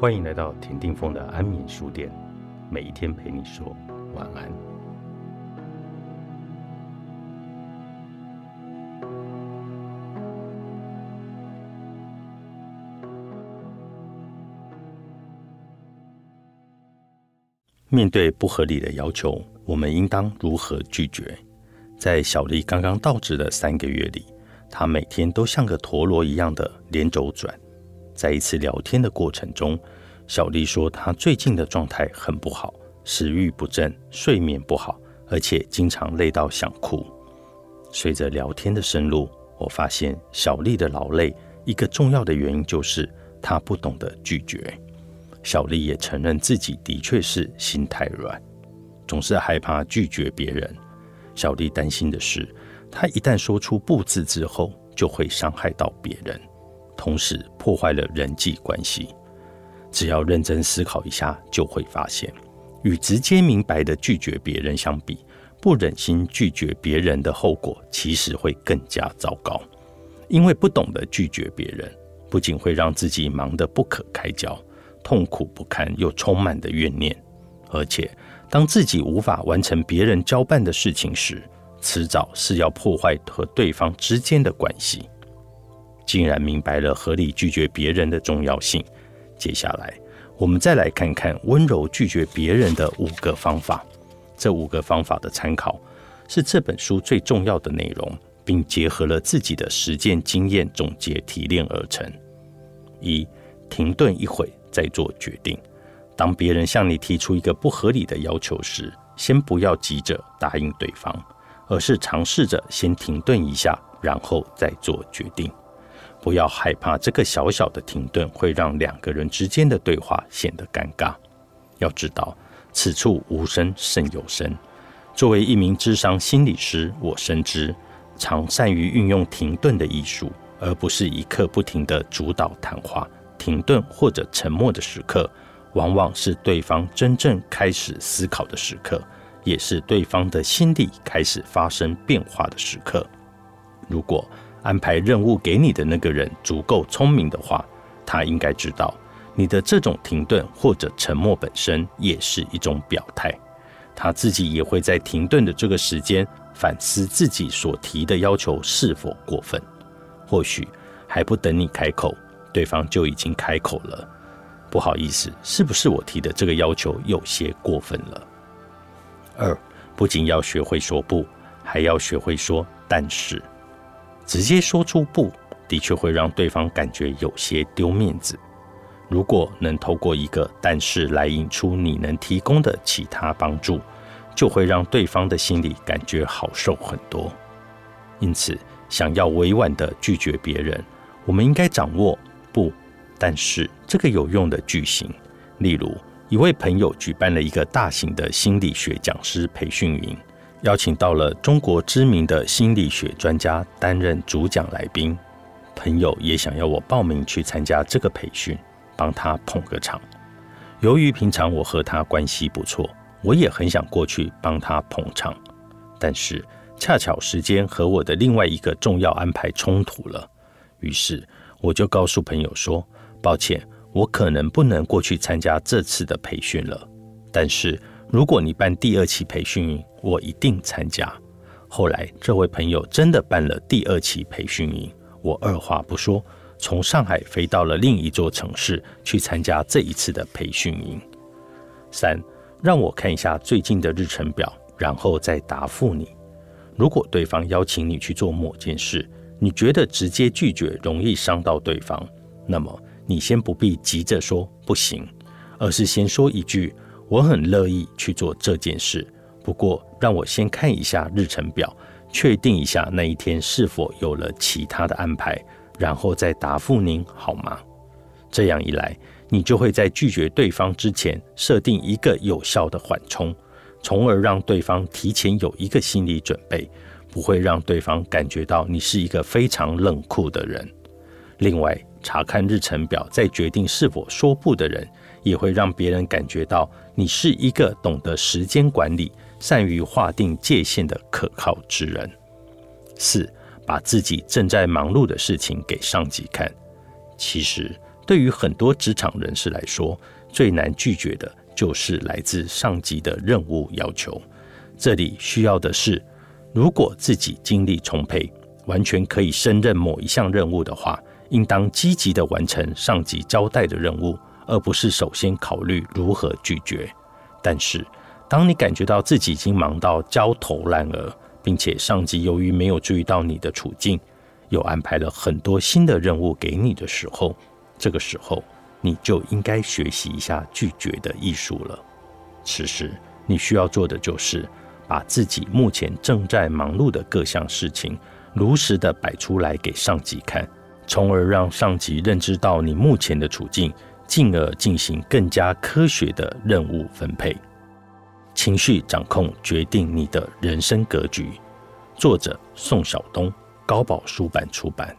欢迎来到田定峰的安眠书店，每一天陪你说晚安。面对不合理的要求，我们应当如何拒绝？在小丽刚刚到职的三个月里，她每天都像个陀螺一样的连轴转。在一次聊天的过程中，小丽说她最近的状态很不好，食欲不振，睡眠不好，而且经常累到想哭。随着聊天的深入，我发现小丽的劳累一个重要的原因就是她不懂得拒绝。小丽也承认自己的确是心太软，总是害怕拒绝别人。小丽担心的是，她一旦说出不字之后，就会伤害到别人。同时破坏了人际关系。只要认真思考一下，就会发现，与直接明白的拒绝别人相比，不忍心拒绝别人的后果其实会更加糟糕。因为不懂得拒绝别人，不仅会让自己忙得不可开交，痛苦不堪，又充满的怨念。而且，当自己无法完成别人交办的事情时，迟早是要破坏和对方之间的关系。竟然明白了合理拒绝别人的重要性。接下来，我们再来看看温柔拒绝别人的五个方法。这五个方法的参考是这本书最重要的内容，并结合了自己的实践经验总结提炼而成。一、停顿一会再做决定。当别人向你提出一个不合理的要求时，先不要急着答应对方，而是尝试着先停顿一下，然后再做决定。不要害怕，这个小小的停顿会让两个人之间的对话显得尴尬。要知道，此处无声胜有声。作为一名智商心理师，我深知常善于运用停顿的艺术，而不是一刻不停的主导谈话。停顿或者沉默的时刻，往往是对方真正开始思考的时刻，也是对方的心理开始发生变化的时刻。如果安排任务给你的那个人足够聪明的话，他应该知道你的这种停顿或者沉默本身也是一种表态。他自己也会在停顿的这个时间反思自己所提的要求是否过分。或许还不等你开口，对方就已经开口了。不好意思，是不是我提的这个要求有些过分了？二，不仅要学会说不，还要学会说但是。直接说出不，的确会让对方感觉有些丢面子。如果能透过一个“但是”来引出你能提供的其他帮助，就会让对方的心里感觉好受很多。因此，想要委婉的拒绝别人，我们应该掌握“不，但是”这个有用的句型。例如，一位朋友举办了一个大型的心理学讲师培训营。邀请到了中国知名的心理学专家担任主讲来宾，朋友也想要我报名去参加这个培训，帮他捧个场。由于平常我和他关系不错，我也很想过去帮他捧场，但是恰巧时间和我的另外一个重要安排冲突了，于是我就告诉朋友说：“抱歉，我可能不能过去参加这次的培训了。”但是。如果你办第二期培训营，我一定参加。后来，这位朋友真的办了第二期培训营，我二话不说，从上海飞到了另一座城市去参加这一次的培训营。三，让我看一下最近的日程表，然后再答复你。如果对方邀请你去做某件事，你觉得直接拒绝容易伤到对方，那么你先不必急着说不行，而是先说一句。我很乐意去做这件事，不过让我先看一下日程表，确定一下那一天是否有了其他的安排，然后再答复您好吗？这样一来，你就会在拒绝对方之前设定一个有效的缓冲，从而让对方提前有一个心理准备，不会让对方感觉到你是一个非常冷酷的人。另外，查看日程表再决定是否说不的人。也会让别人感觉到你是一个懂得时间管理、善于划定界限的可靠之人。四，把自己正在忙碌的事情给上级看。其实对于很多职场人士来说，最难拒绝的就是来自上级的任务要求。这里需要的是，如果自己精力充沛，完全可以胜任某一项任务的话，应当积极的完成上级交代的任务，而不是首先考虑如何拒绝。但是，当你感觉到自己已经忙到焦头烂额，并且上级由于没有注意到你的处境，又安排了很多新的任务给你的时候，这个时候你就应该学习一下拒绝的艺术了。此时，你需要做的就是。把自己目前正在忙碌的各项事情如实的摆出来给上级看，从而让上级认知到你目前的处境，进而进行更加科学的任务分配。情绪掌控决定你的人生格局。作者：宋晓东，高宝书版出版。